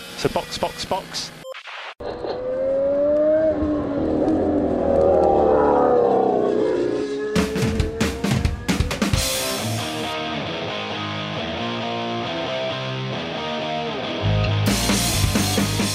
So box, box, box.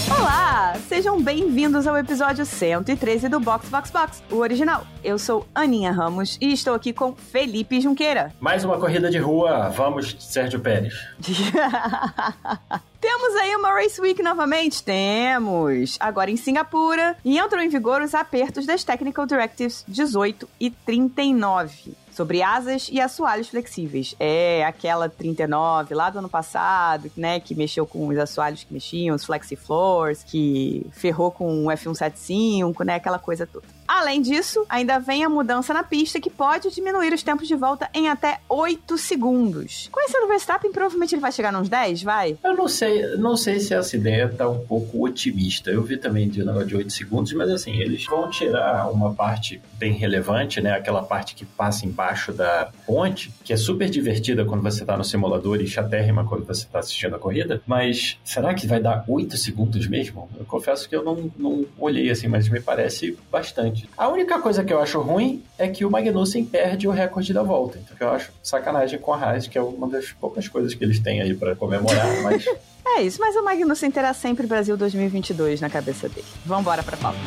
Olá, sejam bem-vindos ao episódio 113 do Box Box Box, o original. Eu sou Aninha Ramos e estou aqui com Felipe Junqueira. Mais uma corrida de rua, vamos, Sérgio Pérez. Temos aí uma Race Week novamente? Temos! Agora em Singapura, e entram em vigor os apertos das Technical Directives 18 e 39 sobre asas e assoalhos flexíveis. É aquela 39 lá do ano passado, né, que mexeu com os assoalhos que mexiam, os flexifloors, que ferrou com o F175, né, aquela coisa toda. Além disso, ainda vem a mudança na pista que pode diminuir os tempos de volta em até 8 segundos. Conhecendo o Verstappen, provavelmente ele vai chegar nos 10, vai? Eu não sei, não sei se essa ideia tá um pouco otimista. Eu vi também de negócio de 8 segundos, mas assim, eles vão tirar uma parte bem relevante, né, aquela parte que passa embaixo da ponte, que é super divertida quando você tá no simulador e chatérrima quando você tá assistindo a corrida, mas será que vai dar 8 segundos mesmo? Eu confesso que eu não, não olhei assim, mas me parece bastante. A única coisa que eu acho ruim é que o Magnussen perde o recorde da volta, então eu acho sacanagem com a Haas, que é uma das poucas coisas que eles têm aí para comemorar, mas... É isso, mas o Magnussen terá sempre Brasil 2022 na cabeça dele. Vambora pra pauta.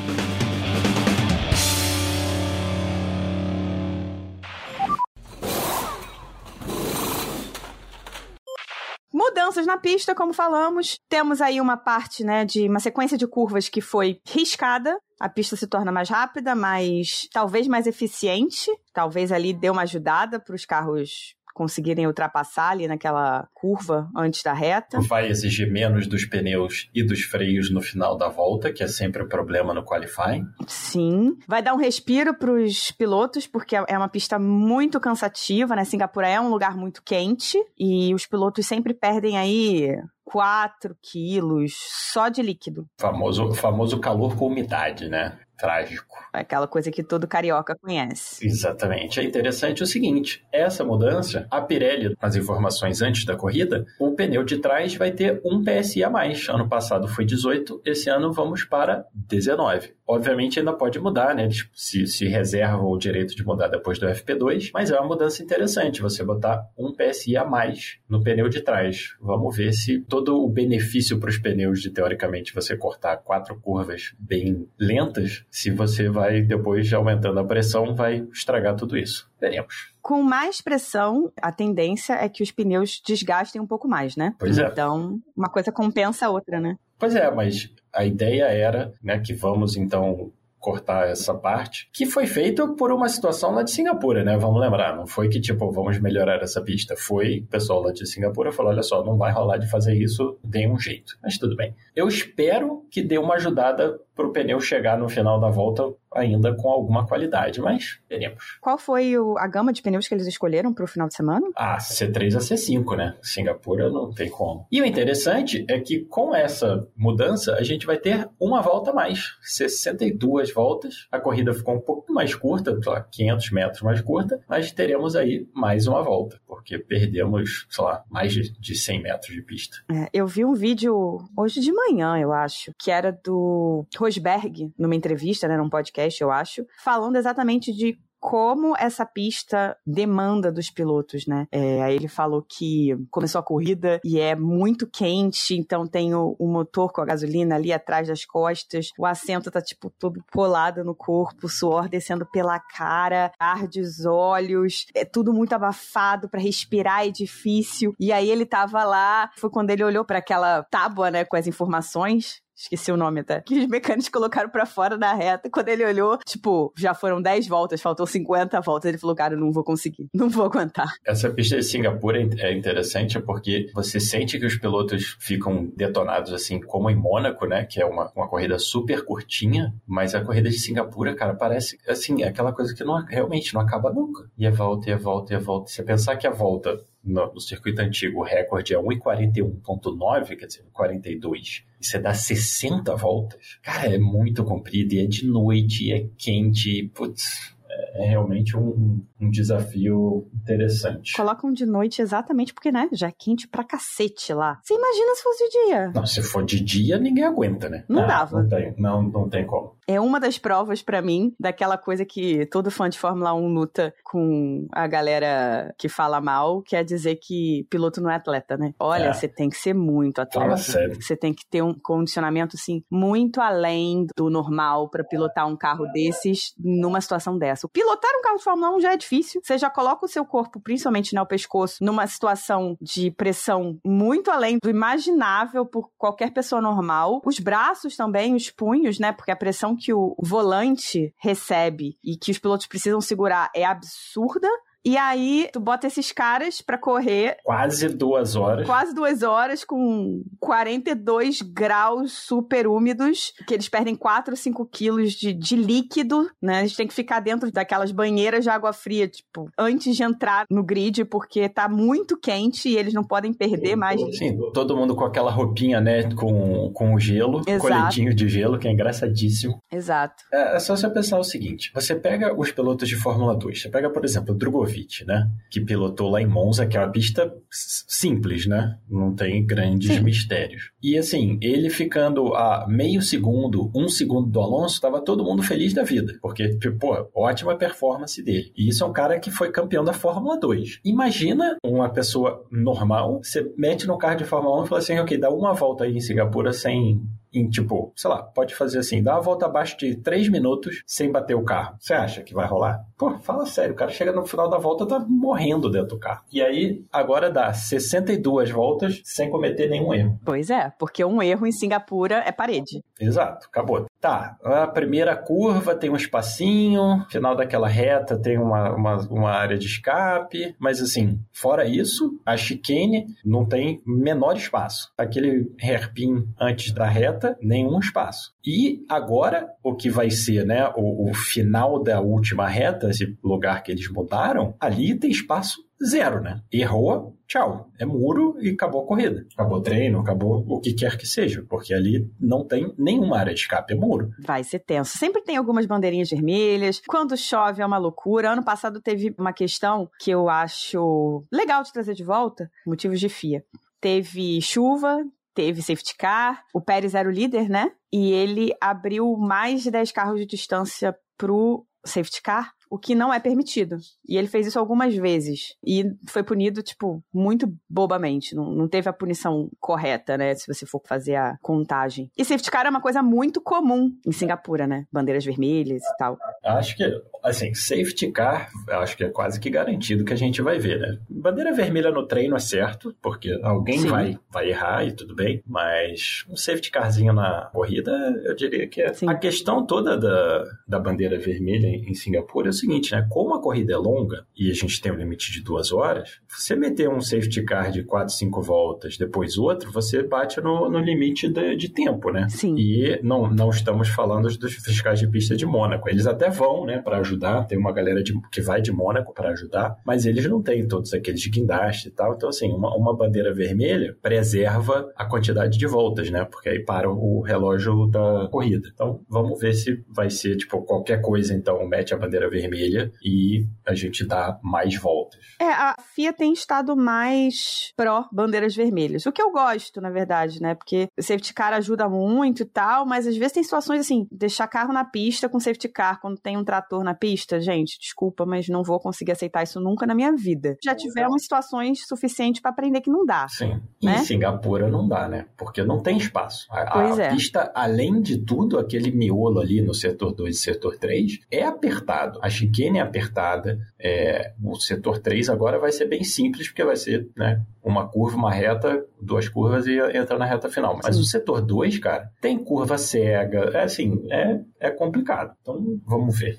Mudanças na pista, como falamos. Temos aí uma parte, né, de uma sequência de curvas que foi riscada. A pista se torna mais rápida, mais talvez mais eficiente. Talvez ali dê uma ajudada para os carros conseguirem ultrapassar ali naquela curva antes da reta. Vai exigir menos dos pneus e dos freios no final da volta, que é sempre o problema no qualifying. Sim. Vai dar um respiro para os pilotos, porque é uma pista muito cansativa, né? Singapura é um lugar muito quente e os pilotos sempre perdem aí 4 quilos só de líquido. Famoso, famoso calor com umidade, né? Trágico. É aquela coisa que todo carioca conhece. Exatamente. É interessante o seguinte: essa mudança, a Pirelli, nas informações antes da corrida, o pneu de trás vai ter um PSI a mais. Ano passado foi 18, esse ano vamos para 19. Obviamente ainda pode mudar, né? Eles se, se reservam o direito de mudar depois do FP2, mas é uma mudança interessante você botar um PSI a mais no pneu de trás. Vamos ver se todo o benefício para os pneus de teoricamente você cortar quatro curvas bem lentas, se você vai depois aumentando a pressão, vai estragar tudo isso. Veremos. Com mais pressão, a tendência é que os pneus desgastem um pouco mais, né? Pois é. Então, uma coisa compensa a outra, né? Pois é, mas a ideia era né, que vamos então cortar essa parte, que foi feito por uma situação lá de Singapura, né? Vamos lembrar, não foi que tipo, vamos melhorar essa pista. Foi o pessoal lá de Singapura falou: olha só, não vai rolar de fazer isso, dê um jeito. Mas tudo bem. Eu espero que dê uma ajudada para o pneu chegar no final da volta ainda com alguma qualidade, mas veremos. Qual foi o- a gama de pneus que eles escolheram para o final de semana? Ah, C3 a C5, né? Singapura não tem como. E o interessante é que com essa mudança a gente vai ter uma volta a mais, 62 voltas. A corrida ficou um pouco mais curta, sei lá, 500 metros mais curta, mas teremos aí mais uma volta, porque perdemos, sei lá, mais de, de 100 metros de pista. É, eu vi um vídeo hoje de manhã, eu acho, que era do Rosberg, numa entrevista, né, num podcast, eu acho, falando exatamente de como essa pista demanda dos pilotos, né? É, aí ele falou que começou a corrida e é muito quente, então tem o, o motor com a gasolina ali atrás das costas, o assento tá tipo todo colado no corpo, suor descendo pela cara, arde os olhos, é tudo muito abafado para respirar é difícil. E aí ele tava lá, foi quando ele olhou para aquela tábua, né, com as informações Esqueci o nome até. Que os mecânicos colocaram pra fora da reta. Quando ele olhou, tipo, já foram 10 voltas, faltou 50 voltas. Ele falou, cara, eu não vou conseguir. Não vou aguentar. Essa pista de Singapura é interessante porque você sente que os pilotos ficam detonados assim, como em Mônaco, né? Que é uma, uma corrida super curtinha, mas a corrida de Singapura, cara, parece assim, é aquela coisa que não, realmente não acaba nunca. E a volta, e a volta, e a volta. Se você pensar que a volta no, no circuito antigo, o recorde é 1,41,9, quer dizer, 42, e você dá 60 voltas, cara, é muito comprido, e é de noite, e é quente, e, putz, é, é realmente um, um desafio interessante. Colocam de noite exatamente porque, né, já é quente pra cacete lá. Você imagina se fosse de dia? Não, se for de dia, ninguém aguenta, né? Não ah, dava. Não tem, não, não tem como. É uma das provas para mim daquela coisa que todo fã de Fórmula 1 luta com a galera que fala mal, quer dizer que piloto não é atleta, né? Olha, é. você tem que ser muito atleta. Você tem que ter um condicionamento, assim, muito além do normal para pilotar um carro desses numa situação dessa. Pilotar um carro de Fórmula 1 já é difícil. Você já coloca o seu corpo, principalmente né, o pescoço, numa situação de pressão muito além do imaginável por qualquer pessoa normal. Os braços também, os punhos, né? Porque a pressão que o volante recebe e que os pilotos precisam segurar é absurda. E aí, tu bota esses caras pra correr. Quase duas horas. Quase duas horas, com 42 graus super úmidos, que eles perdem 4 ou 5 quilos de, de líquido, né? A gente tem que ficar dentro daquelas banheiras de água fria, tipo, antes de entrar no grid, porque tá muito quente e eles não podem perder mais. Sim, todo mundo com aquela roupinha, né? Com, com o gelo, Exato. coletinho de gelo, que é engraçadíssimo. Exato. É, é só você pensar o seguinte: você pega os pilotos de Fórmula 2, você pega, por exemplo, o Drogovic né? Que pilotou lá em Monza, que é uma pista simples, né? Não tem grandes Sim. mistérios. E assim, ele ficando a meio segundo, um segundo do Alonso, estava todo mundo feliz da vida. Porque, tipo, pô, ótima performance dele. E isso é um cara que foi campeão da Fórmula 2. Imagina uma pessoa normal, você mete no carro de Fórmula 1 e fala assim, ok, dá uma volta aí em Singapura sem em tipo, sei lá, pode fazer assim, dá uma volta abaixo de 3 minutos sem bater o carro. Você acha que vai rolar? Pô, fala sério, o cara chega no final da volta tá morrendo dentro do carro. E aí, agora dá 62 voltas sem cometer nenhum erro. Pois é, porque um erro em Singapura é parede. Exato, acabou. Tá, a primeira curva tem um espacinho, final daquela reta tem uma, uma, uma área de escape, mas assim, fora isso, a chicane não tem menor espaço. Aquele hairpin antes da reta, nenhum espaço. E agora, o que vai ser né, o, o final da última reta, esse lugar que eles mudaram, ali tem espaço zero, né? Errou, tchau. É muro e acabou a corrida. Acabou o treino, acabou o que quer que seja, porque ali não tem nenhuma área de escape, é muro. Vai ser tenso. Sempre tem algumas bandeirinhas vermelhas. Quando chove é uma loucura. Ano passado teve uma questão que eu acho legal de trazer de volta, motivos de FIA. Teve chuva, teve safety car, o Pérez era o líder, né? E ele abriu mais de 10 carros de distância pro safety car o que não é permitido. E ele fez isso algumas vezes. E foi punido, tipo, muito bobamente. Não, não teve a punição correta, né? Se você for fazer a contagem. E safety car é uma coisa muito comum em Singapura, né? Bandeiras vermelhas e tal. Acho que, assim, safety car, acho que é quase que garantido que a gente vai ver, né? Bandeira vermelha no treino é certo, porque alguém vai, vai errar e tudo bem. Mas um safety carzinho na corrida, eu diria que é. Sim. A questão toda da, da bandeira vermelha em Singapura é seguinte, né? Como a corrida é longa e a gente tem um limite de duas horas, você meter um safety car de quatro, cinco voltas, depois outro, você bate no, no limite de, de, tempo, né? Sim. E não, não estamos falando dos fiscais de pista de Mônaco. Eles até vão, né, para ajudar. Tem uma galera de, que vai de Mônaco para ajudar, mas eles não têm todos aqueles guindaste e tal. Então, assim, uma, uma bandeira vermelha preserva a quantidade de voltas, né? Porque aí para o relógio da corrida. Então, vamos ver se vai ser, tipo, qualquer coisa, então, mete a bandeira vermelha vermelha e a gente dá mais voltas. É, a FIA tem estado mais pró bandeiras vermelhas. O que eu gosto, na verdade, né? Porque o safety car ajuda muito e tal, mas às vezes tem situações assim, deixar carro na pista com safety car quando tem um trator na pista, gente, desculpa, mas não vou conseguir aceitar isso nunca na minha vida. Já tivemos situações suficientes para aprender que não dá. Sim. Né? Em Singapura não dá, né? Porque não tem espaço. A, pois a é. pista, além de tudo, aquele miolo ali no setor 2 e setor 3 é apertado. A chicane é apertada. É, o setor 3 agora vai ser bem simples, porque vai ser né, uma curva, uma reta, duas curvas e entra na reta final. Mas Sim. o setor 2, cara, tem curva cega. É assim, é, é complicado. Então, vamos ver.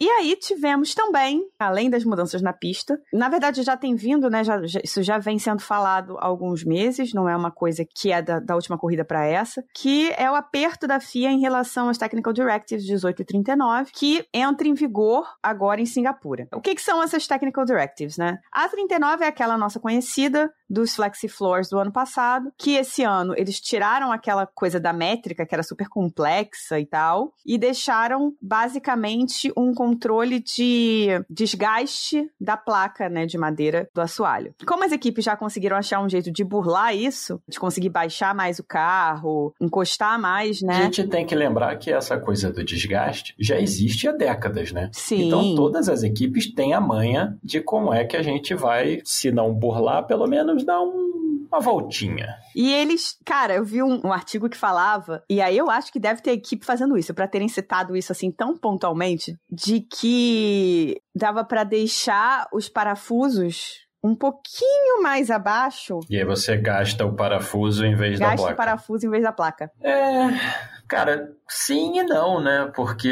E aí tivemos também, além das mudanças na pista, na verdade já tem vindo, né? Já, já, isso já vem sendo falado há alguns meses, não é uma coisa que é da, da última corrida para essa, que é o aperto da FIA em relação às Technical Directives 18 e 39, que entra em vigor agora em Singapura. O que, que são essas Technical Directives, né? A 39 é aquela nossa conhecida dos Flexi Floors do ano passado, que esse ano eles tiraram aquela coisa da métrica que era super complexa e tal, e deixaram basicamente um controle de desgaste da placa, né, de madeira do assoalho. Como as equipes já conseguiram achar um jeito de burlar isso, de conseguir baixar mais o carro, encostar mais, né? A gente tem que lembrar que essa coisa do desgaste já existe há décadas, né? Sim. Então todas as equipes têm a manha de como é que a gente vai, se não burlar, pelo menos dar um uma voltinha. E eles, cara, eu vi um, um, artigo que falava, e aí eu acho que deve ter equipe fazendo isso, para terem citado isso assim tão pontualmente, de que dava para deixar os parafusos um pouquinho mais abaixo. E aí você gasta o parafuso em vez gasta da placa. Gasta o parafuso em vez da placa. É, cara, Sim e não, né? Porque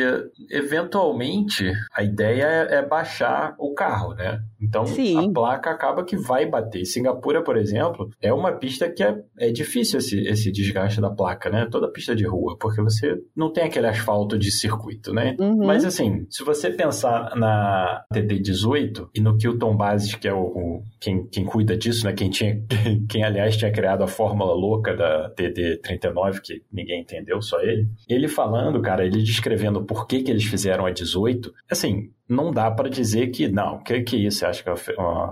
eventualmente a ideia é, é baixar o carro, né? Então Sim. a placa acaba que vai bater. Singapura, por exemplo, é uma pista que é, é difícil esse, esse desgaste da placa, né? Toda pista de rua, porque você não tem aquele asfalto de circuito, né? Uhum. Mas assim, se você pensar na TD18 e no Kilton Bases, que é o, o quem, quem cuida disso, né? Quem tinha, quem aliás tinha criado a fórmula louca da TD39, que ninguém entendeu, só ele. Ele ele falando, cara, ele descrevendo por que, que eles fizeram a 18, assim, não dá para dizer que, não, o que, que é isso? Você acha que a,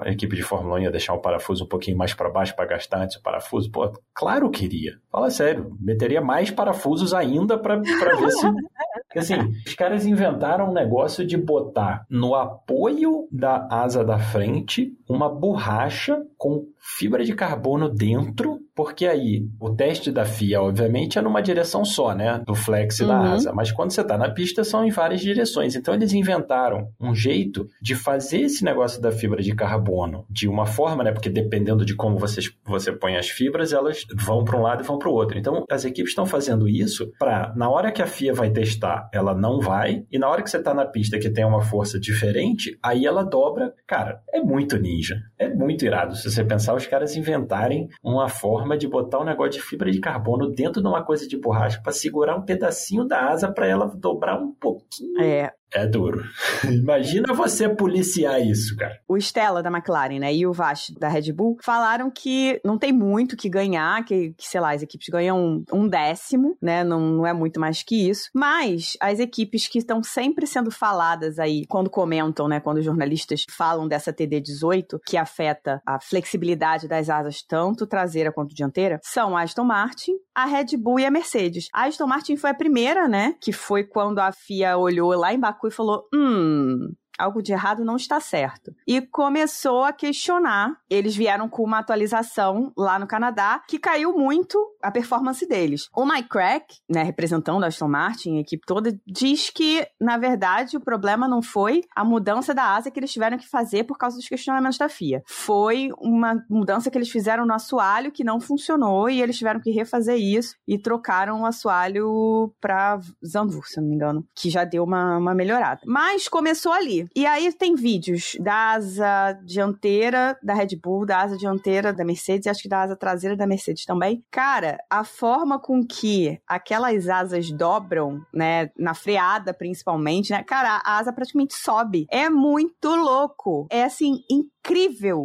a, equipe de Fórmula 1 ia deixar o parafuso um pouquinho mais para baixo para gastar antes o parafuso? Pô, claro que iria. Fala sério, meteria mais parafusos ainda para ver se. assim, os caras inventaram um negócio de botar no apoio da asa da frente uma borracha com fibra de carbono dentro, porque aí o teste da FIA, obviamente, é numa direção só, né? Do flex uhum. da asa. Mas quando você está na pista, são em várias direções. Então eles inventaram um jeito de fazer esse negócio da fibra de carbono de uma forma, né? Porque dependendo de como você, você põe as fibras, elas vão para um lado e vão para o outro. Então as equipes estão fazendo isso para, na hora que a FIA vai testar, ela não vai, e na hora que você está na pista que tem uma força diferente, aí ela dobra. Cara, é muito ninja. É muito irado se você pensar os caras inventarem uma forma de botar um negócio de fibra de carbono dentro de uma coisa de borracha para segurar um pedacinho da asa para ela dobrar um pouquinho. É, é duro. Imagina você policiar isso, cara. O Stella da McLaren, né, e o Vash da Red Bull falaram que não tem muito que ganhar, que, que sei lá, as equipes ganham um, um décimo, né, não, não é muito mais que isso. Mas as equipes que estão sempre sendo faladas aí, quando comentam, né, quando os jornalistas falam dessa TD18, que afeta a flexibilidade das asas, tanto traseira quanto dianteira, são a Aston Martin, a Red Bull e a Mercedes. A Aston Martin foi a primeira, né, que foi quando a FIA olhou lá em Baku e falou: hum, algo de errado não está certo. E começou a questionar. Eles vieram com uma atualização lá no Canadá que caiu muito a performance deles. O Mike Crack, né, representando a Aston Martin, a equipe toda, diz que, na verdade, o problema não foi a mudança da asa que eles tiveram que fazer por causa dos questionamentos da FIA. Foi uma mudança que eles fizeram no assoalho que não funcionou e eles tiveram que refazer isso e trocaram o assoalho para Zandvoort, se não me engano, que já deu uma, uma melhorada. Mas começou ali. E aí tem vídeos da asa dianteira da Red Bull, da asa dianteira da Mercedes e acho que da asa traseira da Mercedes também. Cara, a forma com que aquelas asas dobram, né, na freada principalmente, né? Cara, a asa praticamente sobe. É muito louco. É assim, incrível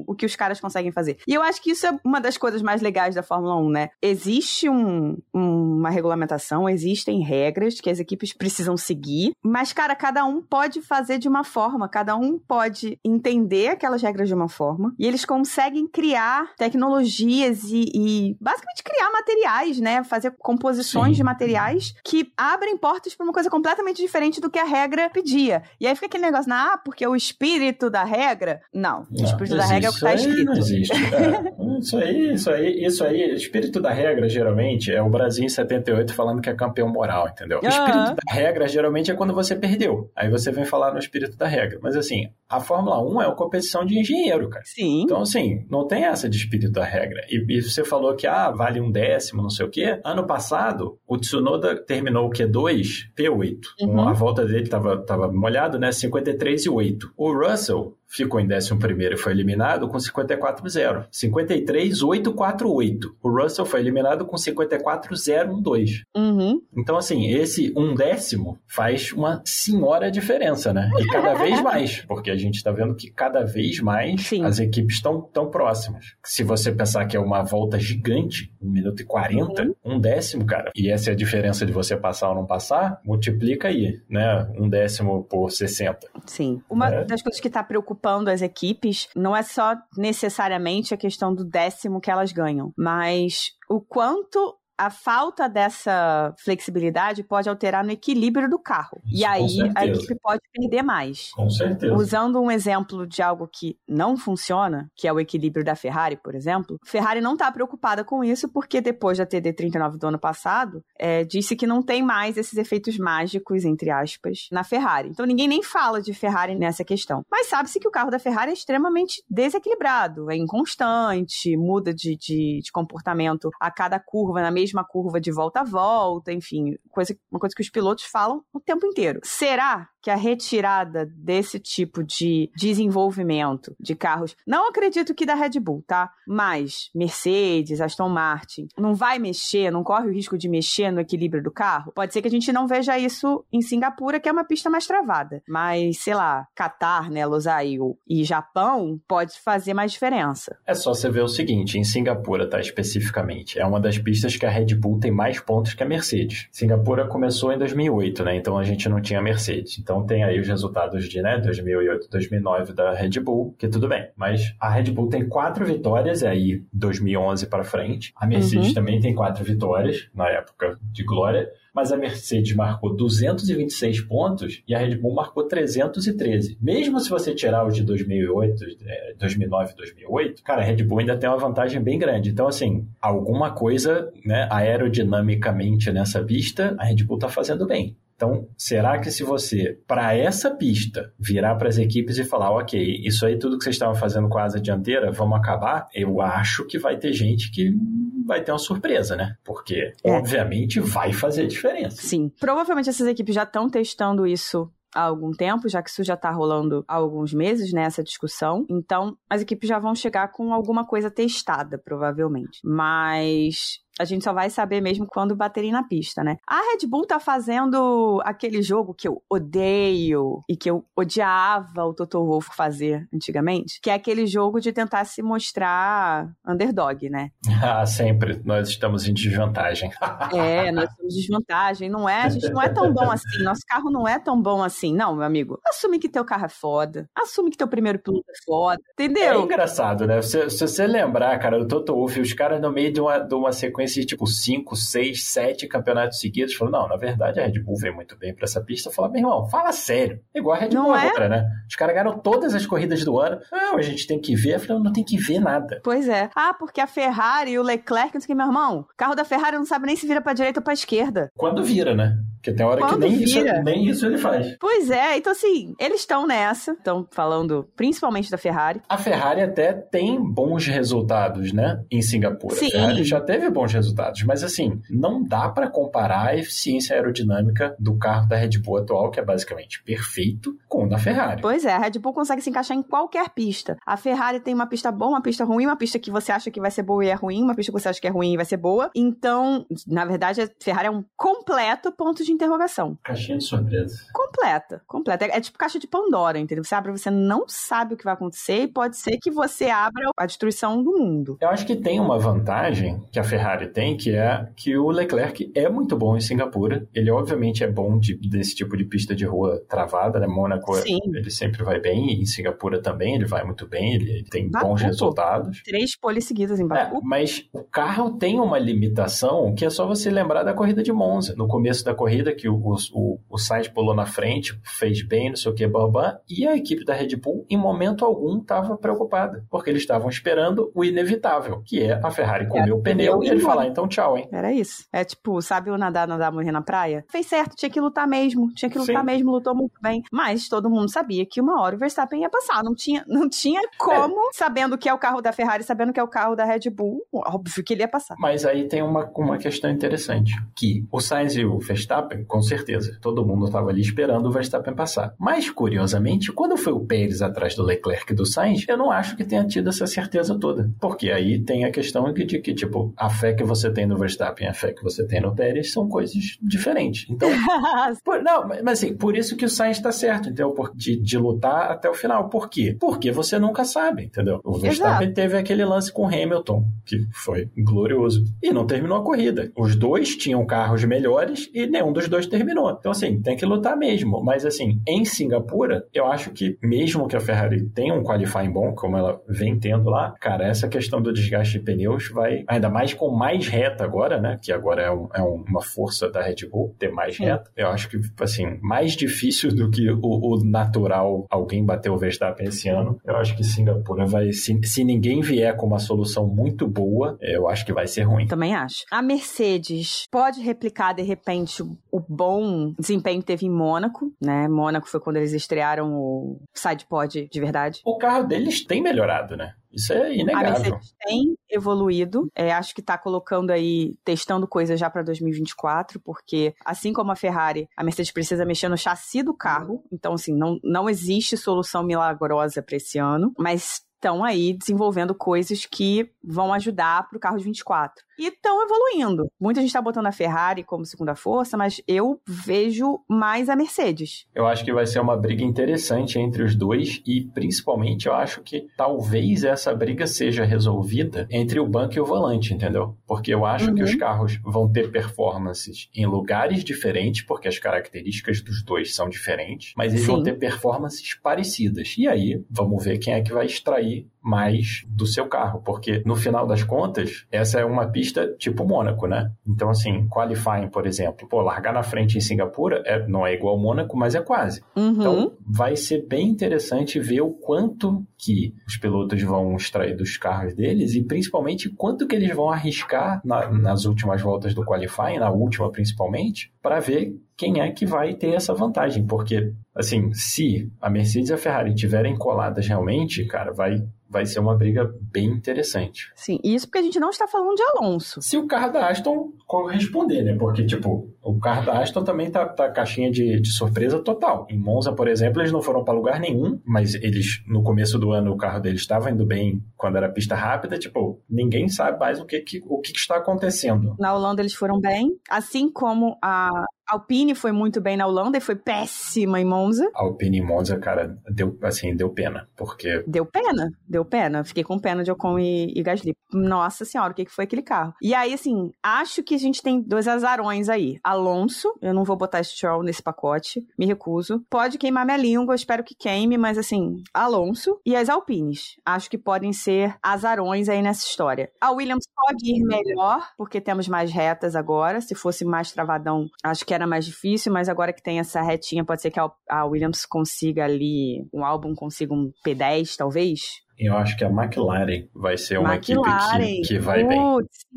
o que os caras conseguem fazer. E eu acho que isso é uma das coisas mais legais da Fórmula 1, né? Existe um, uma regulamentação, existem regras que as equipes precisam seguir, mas, cara, cada um pode fazer de uma forma, cada um pode entender aquelas regras de uma forma, e eles conseguem criar tecnologias e, e basicamente criar materiais, né? Fazer composições Sim. de materiais que abrem portas para uma coisa completamente diferente do que a regra pedia. E aí fica aquele negócio, ah, porque o espírito da regra. Não. não espírito da regra é o que está escrito. Não existe. É. isso aí, isso aí, isso aí, espírito da regra, geralmente, é o Brasil em 78 falando que é campeão moral, entendeu? O espírito da regra, geralmente, é quando você perdeu. Aí você vem falar no espírito da regra. Mas assim, a Fórmula 1 é uma competição de engenheiro, cara. Sim. Então, assim, não tem essa de espírito da regra. E, e você falou que, ah, vale um décimo, não sei o quê. Ano passado, o Tsunoda terminou o Q2, P8. Uhum. A volta dele tava, tava molhado, né? 53 e 8. O Russell ficou em 11 e foi eliminado com 54-0. 53-848. O Russell foi eliminado com 54-012. Uhum. Então, assim, esse um décimo faz uma senhora diferença, né? E cada vez mais, porque a gente está vendo que cada vez mais Sim. as equipes estão tão próximas. Se você pensar que é uma volta gigante, 1 minuto e 40, Uhum. um décimo, cara, e essa é a diferença de você passar ou não passar, multiplica aí, né? Um décimo por 60. Sim. Uma É. das coisas que está preocupando as equipes não é só necessariamente a questão do décimo que elas ganham, mas o quanto a falta dessa flexibilidade pode alterar no equilíbrio do carro. Isso, e aí a equipe pode perder mais. Com certeza. Usando um exemplo de algo que não funciona, que é o equilíbrio da Ferrari, por exemplo, Ferrari não está preocupada com isso porque depois da TD39 do ano passado, é, disse que não tem mais esses efeitos mágicos, entre aspas, na Ferrari. Então ninguém nem fala de Ferrari nessa questão. Mas sabe-se que o carro da Ferrari é extremamente desequilibrado, é inconstante, muda de, de, de comportamento a cada curva, na mesma curva de volta a volta, enfim, coisa, uma coisa que os pilotos falam o tempo inteiro. Será que a retirada desse tipo de desenvolvimento de carros, não acredito que da Red Bull, tá? Mas Mercedes, Aston Martin, não vai mexer, não corre o risco de mexer no equilíbrio do carro? Pode ser que a gente não veja isso em Singapura, que é uma pista mais travada. Mas, sei lá, Qatar, né, Losail e Japão pode fazer mais diferença. É só você ver o seguinte, em Singapura, tá, especificamente, é uma das pistas que a Red Bull tem mais pontos que a Mercedes. Singapura começou em 2008, né, então a gente não tinha Mercedes. Então tem aí os resultados de, né, 2008, 2009 da Red Bull, que tudo bem. Mas a Red Bull tem quatro vitórias, e aí 2011 para frente. A Mercedes Uhum. também tem quatro vitórias, na época de glória. Mas a Mercedes marcou 226 pontos e a Red Bull marcou 313. Mesmo se você tirar os de 2008, eh, 2009 e 2008, cara, a Red Bull ainda tem uma vantagem bem grande. Então, assim, alguma coisa, né, aerodinamicamente nessa pista, a Red Bull tá fazendo bem. Então, será que se você, para essa pista, virar para as equipes e falar, ok, isso aí tudo que vocês estavam fazendo com a asa dianteira, vamos acabar? Eu acho que vai ter gente que vai ter uma surpresa, né? Porque, É. obviamente, vai fazer diferença. Sim. Provavelmente essas equipes já estão testando isso há algum tempo, já que isso já tá rolando há alguns meses, né, essa discussão. Então, as equipes já vão chegar com alguma coisa testada, provavelmente. Mas a gente só vai saber mesmo quando baterem na pista, né? A Red Bull tá fazendo aquele jogo que eu odeio e que eu odiava o Toto Wolff fazer antigamente, que é aquele jogo de tentar se mostrar underdog, né? Ah, sempre. Nós estamos em desvantagem. É, nós temos desvantagem, não é? A gente não é tão bom assim, nosso carro não é tão bom assim. Não, meu amigo, assume que teu carro é foda, assume que teu primeiro piloto é foda, É entendeu? engraçado, né? Se, se você lembrar, cara, do Toto Wolff, os caras no meio de uma, de uma sequência de tipo 5, 6, 7 campeonatos seguidos, falaram, não, na verdade a Red Bull vem muito bem pra essa pista. Fala, meu irmão, fala sério. Igual a Red Não Bull é? agora, né? Os caras ganharam todas as corridas do ano. Não, a gente tem que ver. Eu falei, não tem que ver nada. Pois é. Ah, porque a Ferrari e o Leclerc, não sei o que, meu irmão, o carro da Ferrari não sabe nem se vira pra direita ou pra esquerda. Quando vira, né? Porque tem hora Quando que nem isso, nem isso ele faz. Pois é, então assim, eles estão nessa, estão falando principalmente da Ferrari. A Ferrari até tem bons resultados, né? Em Singapura. Sim. A Ferrari já teve bons resultados, mas assim, não dá pra comparar a eficiência aerodinâmica do carro da Red Bull atual, que é basicamente perfeito, com o da Ferrari. Pois é, a Red Bull consegue se encaixar em qualquer pista. A Ferrari tem uma pista boa, uma pista ruim, uma pista que você acha que vai ser boa e é ruim, uma pista que você acha que é ruim e vai ser boa. Então, na verdade, a Ferrari é um completo ponto de interrogação. Caixinha de surpresa. Completa, completa. É, é tipo caixa de Pandora, entendeu? Você abre, você não sabe o que vai acontecer e pode ser que você abra a destruição do mundo. Eu acho que tem uma vantagem que a Ferrari tem, que é que o Leclerc é muito bom em Singapura. Ele, obviamente, é bom de- desse tipo de pista de rua travada, né? Mônaco, Sim. ele sempre vai bem. E em Singapura também, ele vai muito bem. Ele, ele tem bons resultados. Três poles seguidas em É, Baku. mas o carro tem uma limitação que é só você lembrar da corrida de Monza. No começo da corrida, que o, o, o Sainz pulou na frente, fez bem, não sei o que, babá, e a equipe da Red Bull, em momento algum, estava preocupada, porque eles estavam esperando o inevitável, que é a Ferrari comer o pneu e ele. Falar, então tchau, hein? Era isso. É tipo, sabe o nadar, nadar, morrer na praia? Fez certo, tinha que lutar mesmo. Tinha que lutar Sim. mesmo, lutou muito bem. Mas todo mundo sabia que uma hora o Verstappen ia passar. Não tinha, não tinha como, sabendo que é o carro da Ferrari, sabendo que é o carro da Red Bull, óbvio que ele ia passar. Mas aí tem uma, uma questão interessante, que o Sainz e o Verstappen, com certeza, todo mundo estava ali esperando esperando o Verstappen passar. Mas, curiosamente, quando foi o Pérez atrás do Leclerc e do Sainz, eu não acho que tenha tido essa certeza toda. Porque aí tem a questão de que, tipo, a fé que você tem no Verstappen e a fé que você tem no Pérez são coisas diferentes. Então, por, não, mas assim, por isso que o Sainz está certo, entendeu? Por, de, de lutar até o final. Por quê? Porque você nunca sabe, entendeu? O Verstappen Exato. teve aquele lance com Hamilton, que foi glorioso, e não terminou a corrida. Os dois tinham carros melhores e nenhum dos dois terminou. Então, assim, tem que lutar mesmo. Mas, assim, em Singapura, eu acho que mesmo que a Ferrari tenha um qualifying bom, como ela vem tendo lá, cara, essa questão do desgaste de pneus vai, ainda mais com mais reta agora, né? Que agora é, um, é uma força da Red Bull ter mais reta. Eu acho que, assim, mais difícil do que o, o natural alguém bater o Verstappen esse ano. Eu acho que Singapura vai, se, se ninguém vier com uma solução muito boa, eu acho que vai ser ruim. Também acho. A Mercedes pode replicar, de repente, o bom desempenho que teve em Mônaco, né? Mônaco foi quando eles estrearam o sidepod de verdade. O carro deles tem melhorado, né? Isso é inegável. A Mercedes tem evoluído. É, acho que está colocando aí, testando coisas já para 2024, porque assim como a Ferrari, a Mercedes precisa mexer no chassi do carro. Então, assim, não, não existe solução milagrosa para esse ano, mas estão aí desenvolvendo coisas que vão ajudar para o carro de 24 e estão evoluindo. Muita gente está botando a Ferrari como segunda força, mas eu vejo mais a Mercedes. Eu acho que vai ser uma briga interessante entre os dois e principalmente eu acho que talvez essa briga seja resolvida entre o banco e o volante, entendeu? Porque eu acho uhum. que os carros vão ter performances em lugares diferentes, porque as características dos dois são diferentes, mas eles Sim. vão ter performances parecidas. E aí, vamos ver quem é que vai extrair mais do seu carro, porque no final das contas, essa é uma pista tipo Mônaco, né? Então, assim, qualifying, por exemplo, pô, largar na frente em Singapura é, não é igual ao Mônaco, mas é quase. Uhum. Então, vai ser bem interessante ver o quanto que os pilotos vão extrair dos carros deles e principalmente quanto que eles vão arriscar na, nas últimas voltas do qualifying, na última principalmente, para ver quem é que vai ter essa vantagem, porque assim, se a Mercedes e a Ferrari tiverem coladas realmente, cara, vai vai ser uma briga bem interessante. Sim, isso porque a gente não está falando de Alonso. Se o carro da Aston corresponder, né? Porque, tipo, o carro da Aston também tá, tá caixinha de, de surpresa total. Em Monza, por exemplo, eles não foram para lugar nenhum, mas eles, no começo do ano, o carro deles estava indo bem quando era pista rápida. Tipo, ninguém sabe mais o que, que o que, que está acontecendo. Na Holanda eles foram bem, assim como a Alpine foi muito bem na Holanda e foi péssima em Monza. Alpine em Monza, cara, deu assim, deu pena, porque deu pena, deu pena. Fiquei com pena de Ocon e, e Gasly. Nossa senhora, o que foi aquele carro? E aí, assim, acho que a gente tem dois azarões aí. Alonso, eu não vou botar Stroll nesse pacote, me recuso. Pode queimar minha língua, espero que queime, mas assim, Alonso e as Alpines. Acho que podem ser azarões aí nessa história. A Williams pode ir melhor, porque temos mais retas agora. Se fosse mais travadão, acho que era mais difícil, mas agora que tem essa retinha, pode ser que a Williams consiga ali, um álbum consiga um P10, talvez. Eu acho que a McLaren vai ser uma McLaren. equipe que, que vai bem.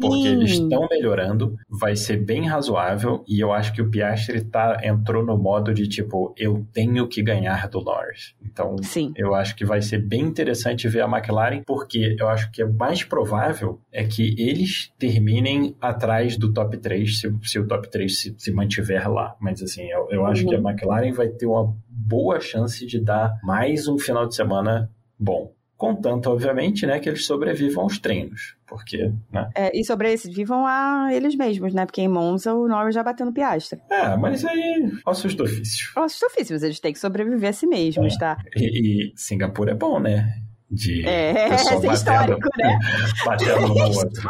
Porque eles estão melhorando, vai ser bem razoável. E eu acho que o Piastri tá, entrou no modo de tipo, eu tenho que ganhar do Norris. Então, Sim. eu acho que vai ser bem interessante ver a McLaren, porque eu acho que é mais provável é que eles terminem atrás do top 3, se, se o top 3 se, se, mantiver lá. Mas assim, eu, eu acho uhum. que a uhum. McLaren vai ter uma boa chance de dar mais um final de semana bom. Contanto, obviamente, né, que eles sobrevivam aos treinos. Porque, né? É, e sobrevivam a eles mesmos, né? Porque em Monza o Norris já bateu no Piastra. É, mas aí, ossos do ofício. Ossos do ofício, eles têm que sobreviver a si mesmos, é. tá? E, e Singapura é bom, né? De é, é histórico, né? batendo um no outro.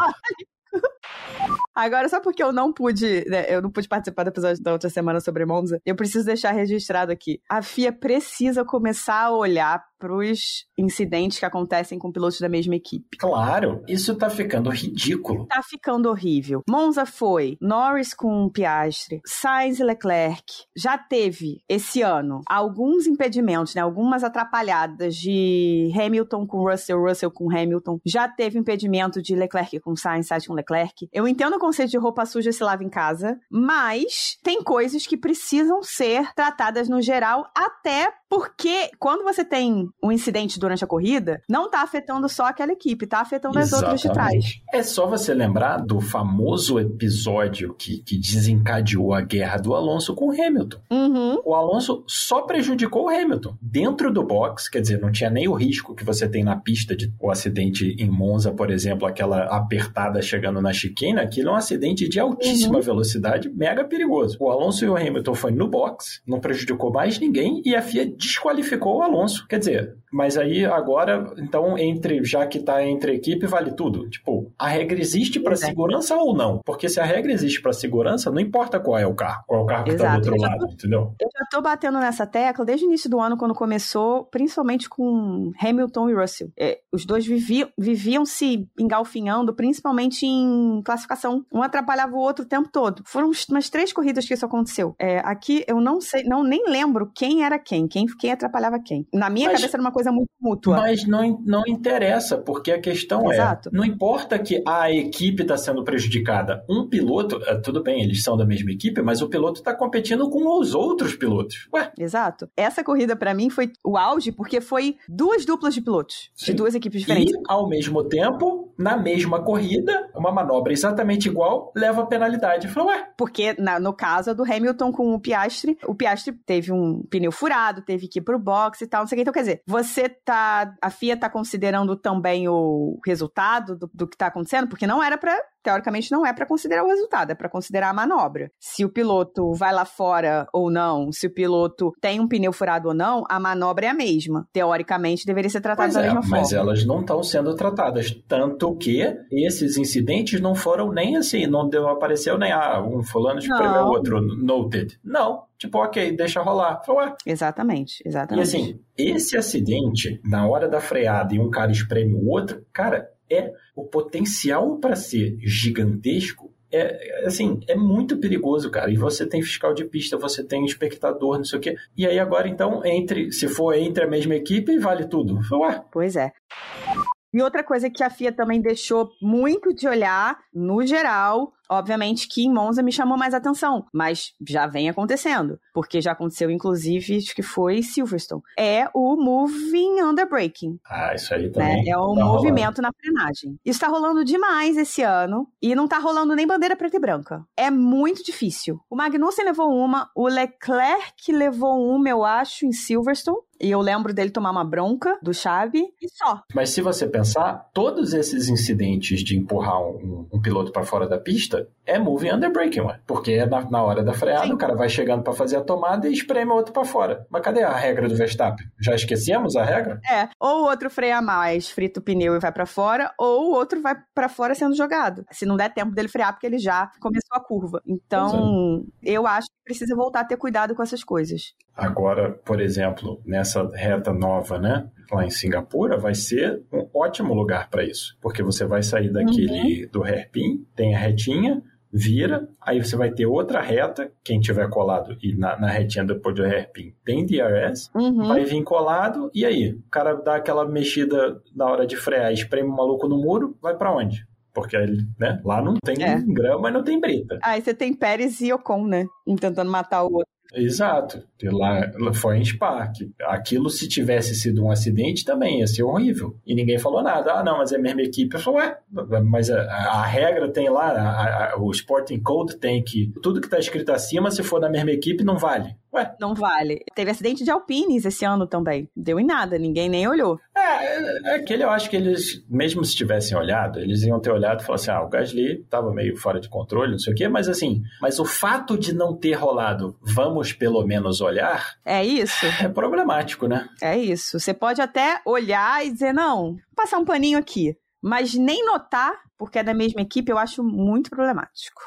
Agora, só porque eu não pude, né, eu não pude participar do episódio da outra semana sobre Monza, eu preciso deixar registrado aqui. A FIA precisa começar a olhar pros incidentes que acontecem com pilotos da mesma equipe. Claro, isso tá ficando ridículo. Tá ficando horrível. Monza foi, Norris com Piastre, Sainz e Leclerc. Já teve esse ano alguns impedimentos, né, algumas atrapalhadas de Hamilton com Russell, Russell com Hamilton. Já teve impedimento de Leclerc com Sainz, Sainz com Leclerc. Eu entendo conceito de roupa suja se lava em casa, mas tem coisas que precisam ser tratadas no geral até Porque quando você tem um incidente durante a corrida, não tá afetando só aquela equipe, tá afetando as outras de trás. É só você lembrar do famoso episódio que, que desencadeou a guerra do Alonso com o Hamilton. Uhum. O Alonso só prejudicou o Hamilton. Dentro do box, quer dizer, não tinha nem o risco que você tem na pista de o acidente em Monza, por exemplo, aquela apertada chegando na chicane, aquilo é um acidente de altíssima uhum. velocidade, mega perigoso. O Alonso e o Hamilton foi no box, não prejudicou mais ninguém e a FIA desqualificou o Alonso. Quer dizer, mas aí agora, então, entre já que tá entre equipe, vale tudo. Tipo, a regra existe para segurança ou não? Porque se a regra existe para segurança, não importa qual é o carro, qual é o carro que Exato. tá do outro lado, tô, entendeu? Eu já tô batendo nessa tecla desde o início do ano, quando começou, principalmente com Hamilton e Russell. É, os dois viviam, viviam se engalfinhando, principalmente em classificação. Um atrapalhava o outro o tempo todo. Foram umas três corridas que isso aconteceu. É, aqui eu não sei, não nem lembro quem era quem, quem, quem atrapalhava quem. Na minha Mas... cabeça era uma coisa muito mútua. Mas não, não interessa, porque a questão é, Exato. é: não importa que a equipe está sendo prejudicada. Um piloto, é, tudo bem, eles são da mesma equipe, mas o piloto está competindo com os outros pilotos. Ué. Exato. Essa corrida, para mim, foi o auge, porque foi duas duplas de pilotos, Sim. de duas equipes diferentes. E, ao mesmo tempo, na mesma corrida, uma manobra exatamente igual leva a penalidade. Falei, ué. Porque, na, no caso do Hamilton com o Piastri, o Piastri teve um pneu furado, teve que ir pro box e tal, não sei o que. Então, quer dizer, você tá. A FIA tá considerando também o resultado do, do que tá acontecendo, porque não era para teoricamente não é para considerar o resultado, é para considerar a manobra. Se o piloto vai lá fora ou não, se o piloto tem um pneu furado ou não, a manobra é a mesma. Teoricamente deveria ser tratada da é, mesma mas forma. Mas elas não estão sendo tratadas, tanto que esses incidentes não foram nem assim, não deu, apareceu nem ah, um fulano espremeu o outro noted. Não, tipo, ok, deixa rolar. Foi, Exatamente, exatamente. E assim, esse acidente, na hora da freada e um cara espreme o outro, cara, é o potencial para ser gigantesco é assim, é muito perigoso, cara. E você tem fiscal de pista, você tem espectador, não sei o quê. E aí agora, então, entre, se for entre a mesma equipe, vale tudo. Ué. Pois é. E outra coisa que a FIA também deixou muito de olhar, no geral, obviamente que em Monza me chamou mais atenção, mas já vem acontecendo, porque já aconteceu, inclusive, acho que foi Silverstone. É o moving under braking. Ah, isso aí também. Né? É o tá movimento rolando. na frenagem. Isso tá rolando demais esse ano e não tá rolando nem bandeira preta e branca. É muito difícil. O Magnussen levou uma, o Leclerc levou uma, eu acho, em Silverstone. E eu lembro dele tomar uma bronca do Chave e só. Mas se você pensar, todos esses incidentes de empurrar um, um piloto para fora da pista é moving under braking, ué. Porque é na, na hora da freada, Sim. o cara vai chegando para fazer a tomada e espreme o outro para fora. Mas cadê a regra do Verstappen? Já esquecemos a regra? É, ou o outro freia mais, frita o pneu e vai para fora, ou o outro vai para fora sendo jogado. Se não der tempo dele frear, porque ele já começou a curva. Então, é. eu acho que precisa voltar a ter cuidado com essas coisas. Agora, por exemplo, nessa reta nova, né? Lá em Singapura, vai ser um ótimo lugar para isso. Porque você vai sair daquele uhum. do hairpin, tem a retinha, vira, aí você vai ter outra reta, quem tiver colado e na, na retinha depois do hairpin tem DRS, uhum. vai vir colado, e aí? O cara dá aquela mexida na hora de frear, espreme o maluco no muro, vai para onde? Porque né, lá não tem é. grama e não tem brita. Aí você tem Pérez e Ocon, né? Tentando matar o outro. Exato. Lá foi em Spa. Aquilo, se tivesse sido um acidente, também ia ser horrível. E ninguém falou nada. Ah, não, mas é a mesma equipe. Eu falei, ué, mas a, a regra tem lá, a, a, o Sporting Code tem que tudo que está escrito acima, se for da mesma equipe, não vale. Ué. Não vale. Teve acidente de Alpines esse ano também. Deu em nada, ninguém nem olhou. É, é aquele eu acho que eles, mesmo se tivessem olhado, eles iam ter olhado e falado assim: ah, o Gasly estava meio fora de controle, não sei o quê, mas assim, mas o fato de não ter rolado, vamos pelo menos olhar. É isso. É problemático, né? É isso. Você pode até olhar e dizer: não, passar um paninho aqui. Mas nem notar, porque é da mesma equipe, eu acho muito problemático.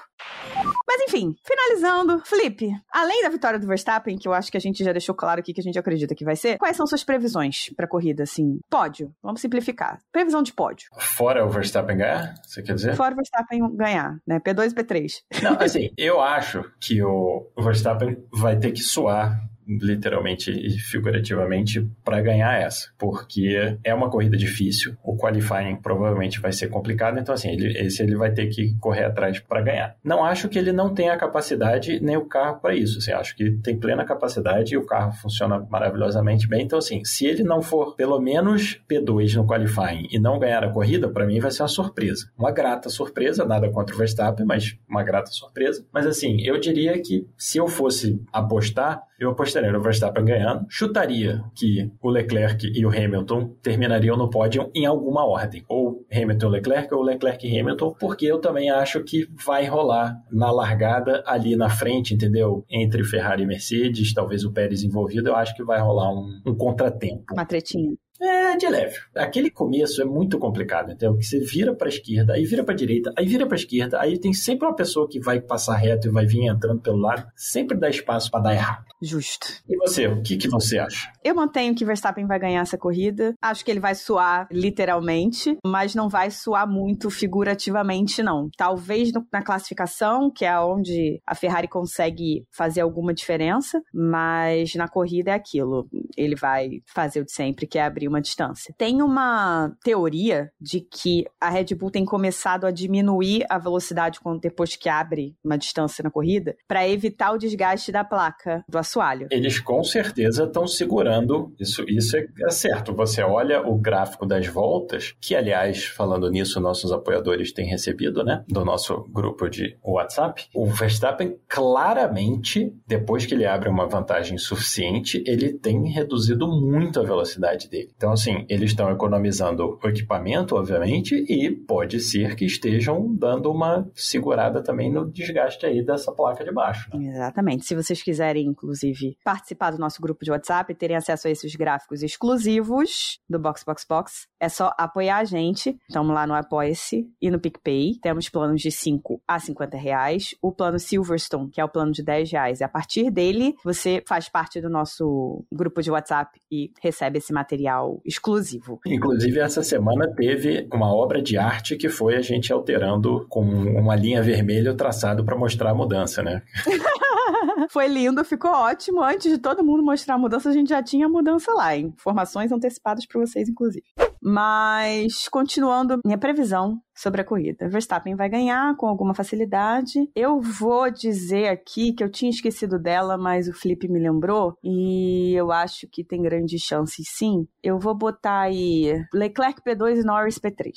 Mas enfim, finalizando, Felipe, além da vitória do Verstappen, que eu acho que a gente já deixou claro aqui que a gente acredita que vai ser, quais são suas previsões para a corrida, assim? Pódio, vamos simplificar. Previsão de pódio. Fora o Verstappen ganhar, você quer dizer? Fora o Verstappen ganhar, né? P2 e P3. Não, assim, eu acho que o Verstappen vai ter que suar literalmente e figurativamente, para ganhar essa, porque é uma corrida difícil, o qualifying provavelmente vai ser complicado, então assim, ele, esse ele vai ter que correr atrás para ganhar. Não acho que ele não tenha a capacidade nem o carro para isso, assim, acho que tem plena capacidade e o carro funciona maravilhosamente bem, então assim, se ele não for pelo menos P2 no qualifying e não ganhar a corrida, para mim vai ser uma surpresa. Uma grata surpresa, nada contra o Verstappen, mas uma grata surpresa. Mas assim, eu diria que se eu fosse apostar, eu apostaria no Verstappen ganhando. Chutaria que o Leclerc e o Hamilton terminariam no pódio em alguma ordem. Ou Hamilton Leclerc ou Leclerc Hamilton, porque eu também acho que vai rolar na largada ali na frente, entendeu? Entre Ferrari e Mercedes, talvez o Pérez envolvido, eu acho que vai rolar um, um contratempo. Uma tretinha. É, de leve. Aquele começo é muito complicado, entendeu? Que você vira para a esquerda, aí vira para a direita, aí vira para a esquerda, aí tem sempre uma pessoa que vai passar reto e vai vir entrando pelo lado, sempre dá espaço para dar errado. Justo. E você, o que, que você acha? Eu mantenho que Verstappen vai ganhar essa corrida. Acho que ele vai suar literalmente, mas não vai suar muito figurativamente, não. Talvez no, na classificação, que é onde a Ferrari consegue fazer alguma diferença, mas na corrida é aquilo. Ele vai fazer o de sempre, que é abrir uma distância. Tem uma teoria de que a Red Bull tem começado a diminuir a velocidade quando depois que abre uma distância na corrida, para evitar o desgaste da placa do assoalho. Eles com certeza estão segurando, isso, isso é, é certo. Você olha o gráfico das voltas, que aliás, falando nisso, nossos apoiadores têm recebido, né, do nosso grupo de WhatsApp. O Verstappen claramente, depois que ele abre uma vantagem suficiente, ele tem reduzido muito a velocidade dele. Então, assim, eles estão economizando o equipamento, obviamente, e pode ser que estejam dando uma segurada também no desgaste aí dessa placa de baixo. Né? Exatamente. Se vocês quiserem, inclusive, participar do nosso grupo de WhatsApp e terem acesso a esses gráficos exclusivos do Box Box Box, é só apoiar a gente. Estamos lá no Apoia-se e no PicPay. Temos planos de 5 a 50 reais. O plano Silverstone, que é o plano de 10 reais. E a partir dele, você faz parte do nosso grupo de WhatsApp e recebe esse material exclusivo. Inclusive, essa semana teve uma obra de arte que foi a gente alterando com uma linha vermelha o traçado para mostrar a mudança, né? Foi lindo, ficou ótimo. Antes de todo mundo mostrar a mudança, a gente já tinha a mudança lá. Informações antecipadas para vocês, inclusive. Mas, continuando, minha previsão sobre a corrida. Verstappen vai ganhar com alguma facilidade. Eu vou dizer aqui que eu tinha esquecido dela, mas o Felipe me lembrou e eu acho que tem grandes chances sim. Eu vou botar aí Leclerc P2 e Norris P3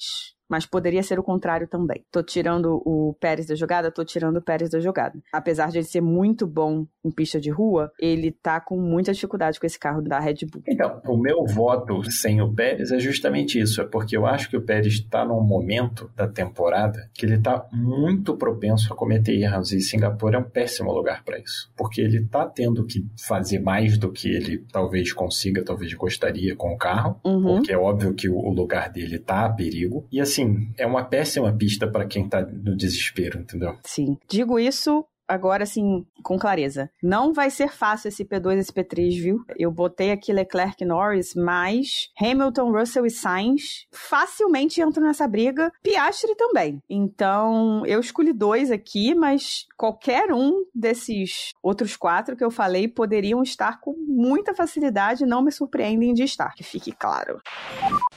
mas poderia ser o contrário também. Tô tirando o Pérez da jogada, tô tirando o Pérez da jogada. Apesar de ele ser muito bom em pista de rua, ele tá com muita dificuldade com esse carro da Red Bull. Então, o meu voto sem o Pérez é justamente isso, é porque eu acho que o Pérez está num momento da temporada que ele está muito propenso a cometer erros e Singapura é um péssimo lugar para isso, porque ele está tendo que fazer mais do que ele talvez consiga, talvez gostaria com o carro, uhum. porque é óbvio que o lugar dele está a perigo e assim assim, é uma péssima pista para quem tá no desespero, entendeu? Sim. Digo isso agora assim, com clareza. Não vai ser fácil esse P2 e esse P3, viu? Eu botei aqui Leclerc Norris, mas Hamilton, Russell e Sainz facilmente entram nessa briga. Piastri também. Então, eu escolhi dois aqui, mas qualquer um desses outros quatro que eu falei poderiam estar com muita facilidade, não me surpreendem de estar, que fique claro.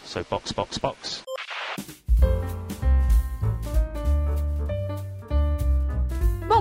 So, box, box, box.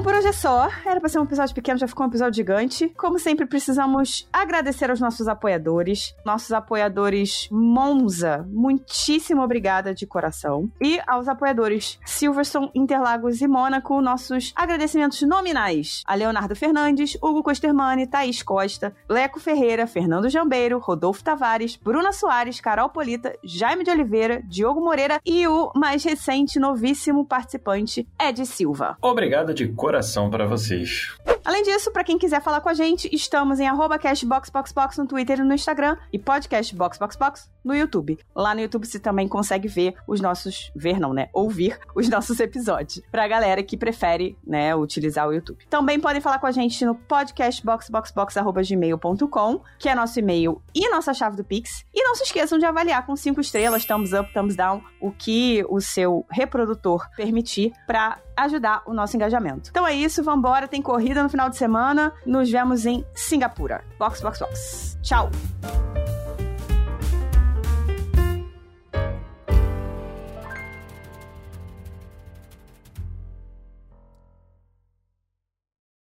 Bom, por hoje é só. Era pra ser um episódio pequeno, já ficou um episódio gigante. Como sempre, precisamos agradecer aos nossos apoiadores. Nossos apoiadores Monza, muitíssimo obrigada de coração. E aos apoiadores Silverstone, Interlagos e Mônaco, nossos agradecimentos nominais a Leonardo Fernandes, Hugo Costermani, Thaís Costa, Leco Ferreira, Fernando Jambeiro, Rodolfo Tavares, Bruna Soares, Carol Polita, Jaime de Oliveira, Diogo Moreira e o mais recente, novíssimo participante, Ed Silva. Obrigado de coração para vocês. Além disso, para quem quiser falar com a gente, estamos em cashboxboxbox no Twitter e no Instagram e podcastboxboxbox no YouTube. Lá no YouTube você também consegue ver os nossos, ver não, né, ouvir os nossos episódios. Pra galera que prefere, né, utilizar o YouTube. Também podem falar com a gente no podcastboxboxbox@gmail.com, que é nosso e-mail e nossa chave do Pix. E não se esqueçam de avaliar com cinco estrelas, thumbs up, thumbs down, o que o seu reprodutor permitir para ajudar o nosso engajamento. Então é isso, vambora, tem corrida no final de semana. Nos vemos em Singapura. Box, box, box. Tchau!